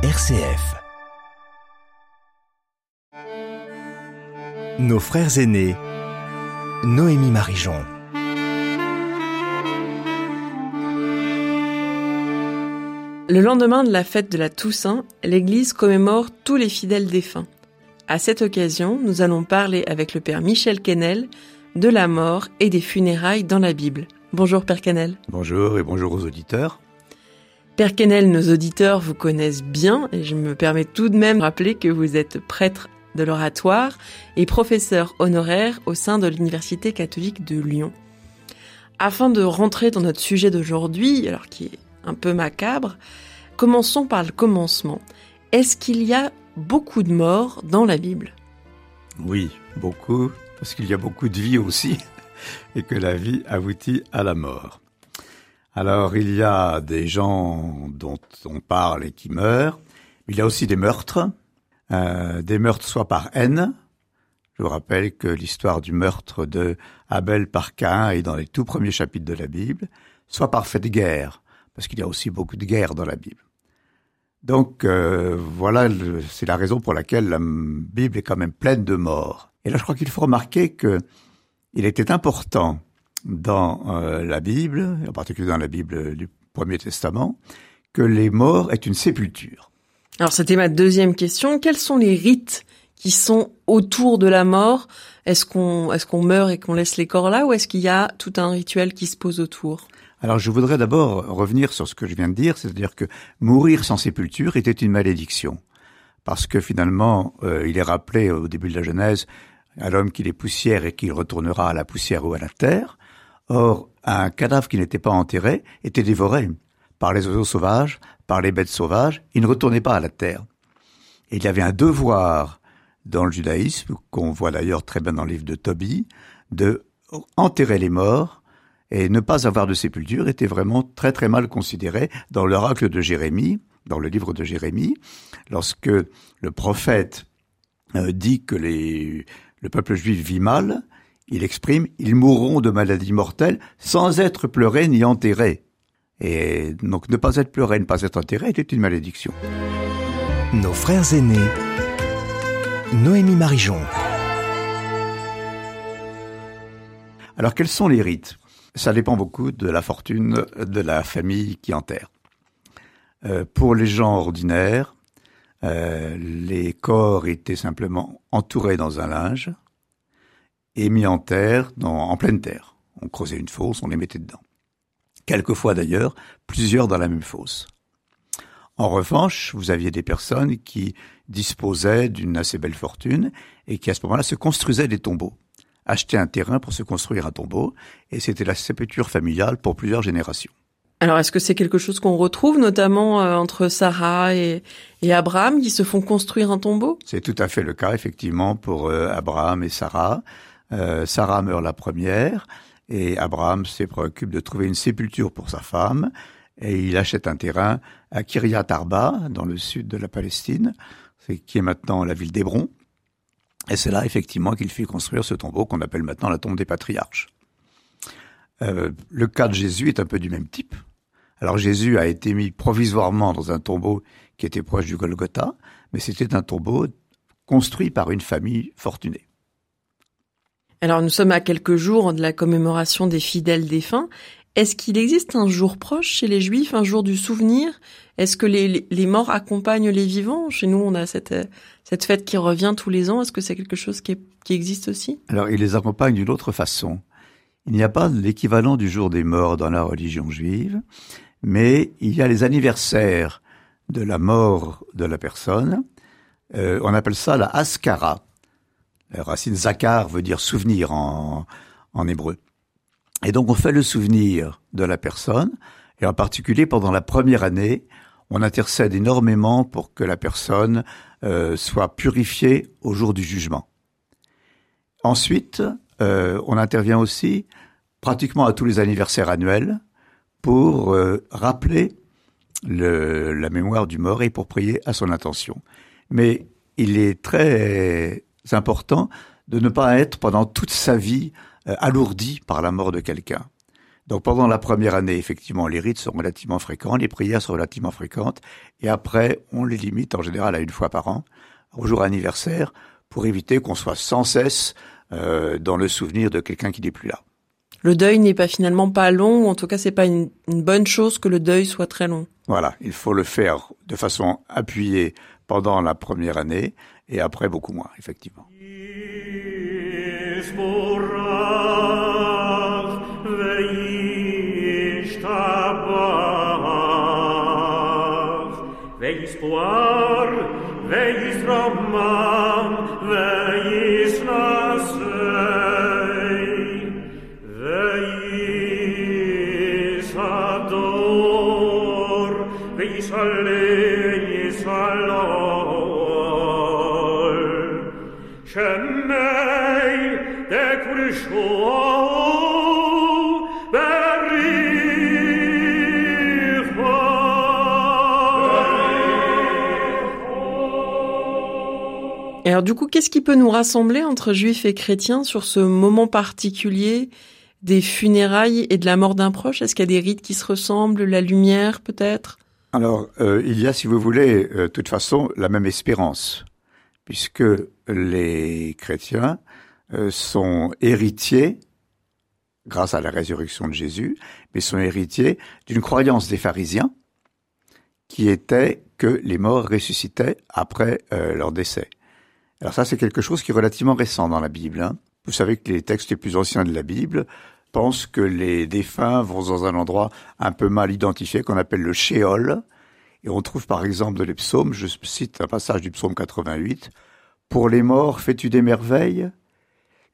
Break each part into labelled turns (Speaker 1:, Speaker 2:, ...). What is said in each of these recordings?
Speaker 1: RCF. Nos frères aînés. Noémie Marijon.
Speaker 2: Le lendemain de la fête de la Toussaint, l'Église commémore tous les fidèles défunts. À cette occasion, nous allons parler avec le Père Michel Kennel de la mort et des funérailles dans la Bible. Bonjour Père Kennel.
Speaker 3: Bonjour et bonjour aux auditeurs.
Speaker 2: Père Kennel, nos auditeurs vous connaissent bien et je me permets tout de même de rappeler que vous êtes prêtre de l'oratoire et professeur honoraire au sein de l'Université catholique de Lyon. Afin de rentrer dans notre sujet d'aujourd'hui, alors qui est un peu macabre, commençons par le commencement. Est-ce qu'il y a beaucoup de morts dans la Bible?
Speaker 3: Oui, beaucoup, parce qu'il y a beaucoup de vie aussi, et que la vie aboutit à la mort. Alors il y a des gens dont on parle et qui meurent, il y a aussi des meurtres, euh, des meurtres soit par haine, je vous rappelle que l'histoire du meurtre de Abel par Cain est dans les tout premiers chapitres de la Bible, soit par fait de guerre, parce qu'il y a aussi beaucoup de guerres dans la Bible. Donc euh, voilà, c'est la raison pour laquelle la Bible est quand même pleine de morts. Et là, je crois qu'il faut remarquer que il était important dans euh, la Bible, en particulier dans la Bible du Premier Testament, que les morts aient une sépulture.
Speaker 2: Alors c'était ma deuxième question. Quels sont les rites qui sont autour de la mort? Est-ce qu'on est-ce qu'on meurt et qu'on laisse les corps là, ou est-ce qu'il y a tout un rituel qui se pose autour?
Speaker 3: Alors je voudrais d'abord revenir sur ce que je viens de dire, c'est-à-dire que mourir sans sépulture était une malédiction. Parce que finalement, euh, il est rappelé au début de la Genèse à l'homme qu'il est poussière et qu'il retournera à la poussière ou à la terre. Or, un cadavre qui n'était pas enterré était dévoré par les oiseaux sauvages, par les bêtes sauvages, il ne retournait pas à la terre. Il y avait un devoir dans le judaïsme, qu'on voit d'ailleurs très bien dans le livre de Tobie, de enterrer les morts et ne pas avoir de sépulture était vraiment très très mal considéré dans l'oracle de Jérémie, dans le livre de Jérémie, lorsque le prophète euh, dit que le peuple juif vit mal, il exprime ils mourront de maladies mortelles sans être pleurés ni enterrés. Et donc ne pas être pleuré, ne pas être enterré était une malédiction.
Speaker 1: Nos frères aînés. Noémie Marijon.
Speaker 3: Alors quels sont les rites? Ça dépend beaucoup de la fortune de la famille qui enterre. Euh, pour les gens ordinaires, euh, les corps étaient simplement entourés dans un linge et mis en terre, dans, en pleine terre. On creusait une fosse, on les mettait dedans. Quelquefois d'ailleurs, plusieurs dans la même fosse. En revanche, vous aviez des personnes qui disposaient d'une assez belle fortune et qui à ce moment-là se construisaient des tombeaux acheter un terrain pour se construire un tombeau, et c'était la sépulture familiale pour plusieurs générations.
Speaker 2: Alors, est-ce que c'est quelque chose qu'on retrouve notamment euh, entre Sarah et, Abraham qui se font construire un tombeau?
Speaker 3: C'est tout à fait le cas, effectivement, pour euh, Abraham et Sarah. Euh, Sarah meurt la première, et Abraham se préoccupe de trouver une sépulture pour sa femme, et il achète un terrain à Kiryat Arba, dans le sud de la Palestine, qui est maintenant la ville d'Hébron. Et c'est là, effectivement, qu'il fit construire ce tombeau qu'on appelle maintenant la tombe des patriarches. Euh, le cas de Jésus est un peu du même type. Alors Jésus a été mis provisoirement dans un tombeau qui était proche du Golgotha, mais c'était un tombeau construit par une famille fortunée.
Speaker 2: Alors nous sommes à quelques jours de la commémoration des fidèles défunts. Est-ce qu'il existe un jour proche chez les Juifs, un jour du souvenir? Est-ce que les, les, morts accompagnent les vivants? Chez nous, on a cette, cette fête qui revient tous les ans. Est-ce que c'est quelque chose qui, qui existe aussi?
Speaker 3: Alors, il les accompagne d'une autre façon. Il n'y a pas l'équivalent du jour des morts dans la religion juive, mais il y a les anniversaires de la mort de la personne. Euh, on appelle ça la askara. La racine zakar veut dire souvenir en, en hébreu. Et donc on fait le souvenir de la personne, et en particulier pendant la première année, on intercède énormément pour que la personne euh, soit purifiée au jour du jugement. Ensuite, euh, on intervient aussi pratiquement à tous les anniversaires annuels pour euh, rappeler le, la mémoire du mort et pour prier à son intention. Mais il est très important de ne pas être pendant toute sa vie euh, alourdi par la mort de quelqu'un. Donc pendant la première année, effectivement, les rites sont relativement fréquents, les prières sont relativement fréquentes, et après, on les limite en général à une fois par an, au jour anniversaire, pour éviter qu'on soit sans cesse euh, dans le souvenir de quelqu'un qui n'est plus là.
Speaker 2: Le deuil n'est pas finalement pas long, ou en tout cas c'est pas une, une bonne chose que le deuil soit très long.
Speaker 3: Voilà, il faut le faire de façon appuyée pendant la première année et après beaucoup moins, effectivement.
Speaker 2: Alors du coup, qu'est-ce qui peut nous rassembler entre juifs et chrétiens sur ce moment particulier des funérailles et de la mort d'un proche? Est-ce qu'il y a des rites qui se ressemblent, la lumière peut-être?
Speaker 3: Alors, euh, il y a, si vous voulez, euh, de toute façon, la même espérance, puisque les chrétiens euh, sont héritiers, grâce à la résurrection de Jésus, mais sont héritiers d'une croyance des pharisiens, qui était que les morts ressuscitaient après leur décès. Alors ça, c'est quelque chose qui est relativement récent dans la Bible. Hein. Vous savez que les textes les plus anciens de la Bible pensent que les défunts vont dans un endroit un peu mal identifié qu'on appelle le Sheol. Et on trouve par exemple dans les psaumes, je cite un passage du psaume 88, Pour les morts fais-tu des merveilles?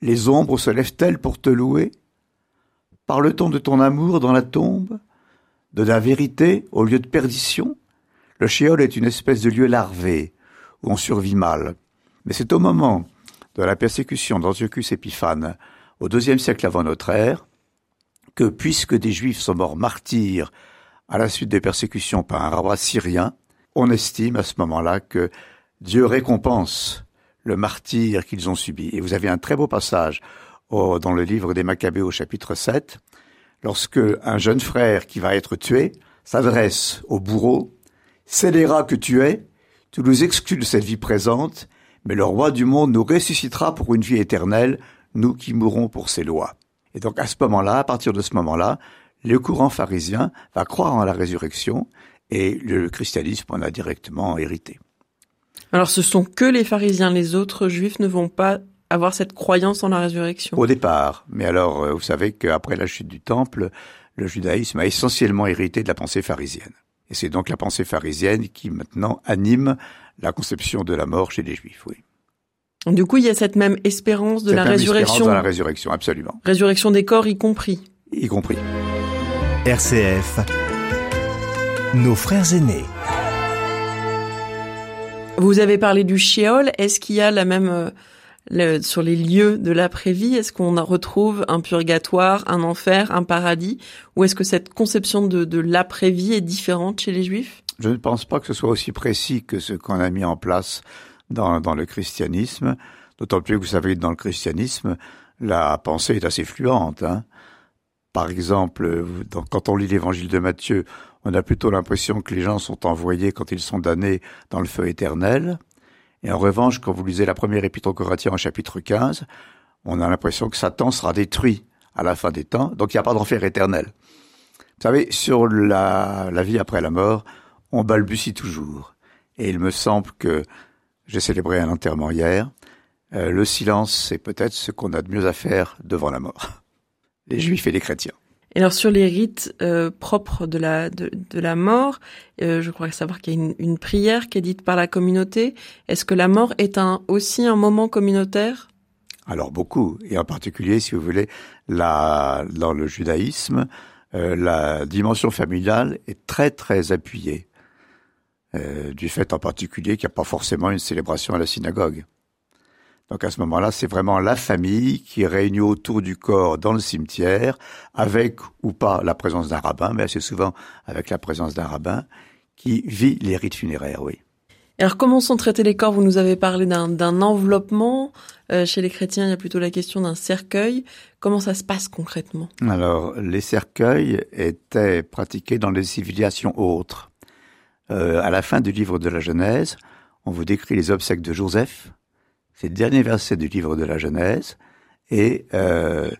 Speaker 3: Les ombres se lèvent-elles pour te louer? Parle-t-on de ton amour dans la tombe? De la vérité au lieu de perdition? Le Sheol est une espèce de lieu larvé où on survit mal. Mais c'est au moment de la persécution d'Antiochus Épiphane, au deuxième siècle avant notre ère, que puisque des Juifs sont morts martyrs à la suite des persécutions par un roi syrien, on estime à ce moment-là que Dieu récompense le martyr qu'ils ont subi. Et vous avez un très beau passage dans le livre des Maccabées au chapitre 7, lorsque un jeune frère qui va être tué s'adresse au bourreau, Scélérat que tu es, tu nous exclus de cette vie présente, mais le roi du monde nous ressuscitera pour une vie éternelle, nous qui mourrons pour ses lois. Et donc à ce moment-là, à partir de ce moment-là, le courant pharisien va croire en la résurrection et le christianisme en a directement hérité.
Speaker 2: Alors ce sont que les pharisiens, les autres juifs ne vont pas avoir cette croyance en la résurrection?
Speaker 3: Au départ, mais alors euh, vous savez qu'après la chute du temple, le judaïsme a essentiellement hérité de la pensée pharisienne. Et c'est donc la pensée pharisienne qui maintenant anime la conception de la mort chez les Juifs, oui.
Speaker 2: Du coup, il y a cette même espérance de la résurrection.
Speaker 3: de la résurrection, absolument.
Speaker 2: Résurrection des corps y compris.
Speaker 3: Y compris.
Speaker 1: RCF. Nos frères aînés.
Speaker 2: Vous avez parlé du Sheol. Est-ce qu'il y a la même euh, sur les lieux de l'après-vie Est-ce qu'on retrouve un purgatoire, un enfer, un paradis? Ou est-ce que cette conception de, de l'après-vie est différente chez les Juifs?
Speaker 3: Je ne pense pas que ce soit aussi précis que ce qu'on a mis en place dans, dans le christianisme. D'autant plus que vous savez que dans le christianisme, la pensée est assez fluente. Hein. Par exemple, quand on lit l'évangile de Matthieu, on a plutôt l'impression que les gens sont envoyés quand ils sont damnés dans le feu éternel. Et en revanche, quand vous lisez la première épître aux Corinthiens en chapitre 15, on a l'impression que Satan sera détruit à la fin des temps, donc il n'y a pas d'enfer éternel. Vous savez, sur la, vie après la mort, on balbutie toujours. Et il me semble que j'ai célébré un enterrement hier. Euh, le silence, c'est peut-être ce qu'on a de mieux à faire devant la mort. Les juifs et les chrétiens.
Speaker 2: Et alors sur les rites euh, propres de la de, de la mort, euh, je crois savoir qu'il y a une, une, prière qui est dite par la communauté. Est-ce que la mort est un aussi un moment communautaire?
Speaker 3: Alors beaucoup, et en particulier, si vous voulez, la, dans le judaïsme, euh, la dimension familiale est très très appuyée, euh, du fait en particulier qu'il n'y a pas forcément une célébration à la synagogue. Donc à ce moment-là, c'est vraiment la famille qui est réunie autour du corps dans le cimetière, avec ou pas la présence d'un rabbin, mais assez souvent avec la présence d'un rabbin, qui vit les rites funéraires, oui.
Speaker 2: Alors comment sont traités les corps? Vous nous avez parlé d'un enveloppement. Euh, chez les chrétiens, il y a plutôt la question d'un cercueil. Comment ça se passe concrètement?
Speaker 3: Alors, les cercueils étaient pratiqués dans les civilisations autres. Euh, à la fin du livre de la Genèse, on vous décrit les obsèques de Joseph. C'est le dernier verset du livre de la Genèse. Et euh,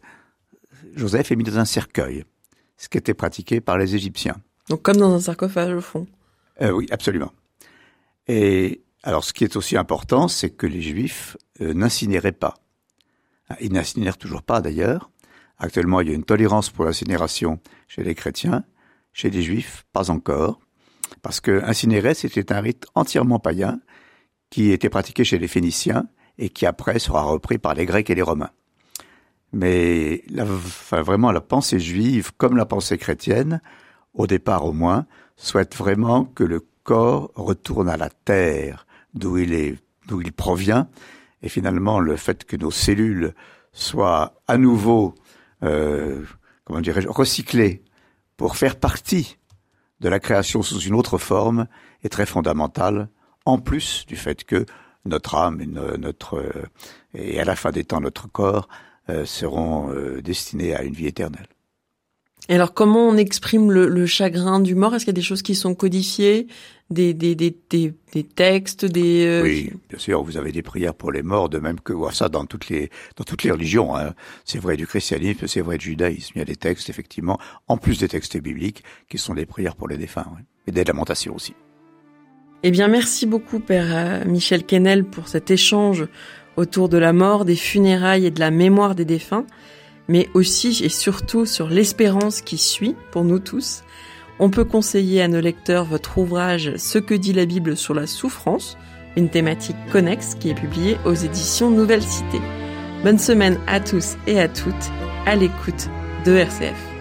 Speaker 3: Joseph est mis dans un cercueil, ce qui était pratiqué par les Égyptiens.
Speaker 2: Donc comme dans un sarcophage au fond.
Speaker 3: Euh, oui, absolument. Et alors, ce qui est aussi important, c'est que les Juifs euh, n'incinéraient pas. Ah, ils n'incinèrent toujours pas, d'ailleurs. Actuellement, il y a une tolérance pour l'incinération chez les chrétiens, chez les Juifs, pas encore, parce que incinérer, c'était un rite entièrement païen qui était pratiqué chez les Phéniciens et qui après sera repris par les Grecs et les Romains. Mais la, vraiment, la pensée juive, comme la pensée chrétienne, au départ au moins, souhaite vraiment que le corps retourne à la terre d'où il est, d'où il provient. Et finalement, le fait que nos cellules soient à nouveau, euh, comment dirais-je, recyclées pour faire partie de la création sous une autre forme est très fondamental, en plus du fait que notre âme et notre et à la fin des temps notre corps euh, seront euh, destinés à une vie éternelle.
Speaker 2: Et alors, comment on exprime le, le chagrin du mort? Est-ce qu'il y a des choses qui sont codifiées, des, des, des, des, des textes, des
Speaker 3: euh, Oui, bien sûr. Vous avez des prières pour les morts, de même que ça dans toutes les dans toutes les religions. Hein. C'est vrai du christianisme, c'est vrai du judaïsme. Il y a des textes, effectivement, en plus des textes bibliques, qui sont des prières pour les défunts, et des lamentations aussi.
Speaker 2: Eh bien, merci beaucoup, Père euh, Michel Kennel, pour cet échange autour de la mort, des funérailles et de la mémoire des défunts mais aussi et surtout sur l'espérance qui suit pour nous tous. On peut conseiller à nos lecteurs votre ouvrage Ce que dit la Bible sur la souffrance, une thématique connexe qui est publiée aux éditions Nouvelle Cité. Bonne semaine à tous et à toutes à l'écoute de RCF.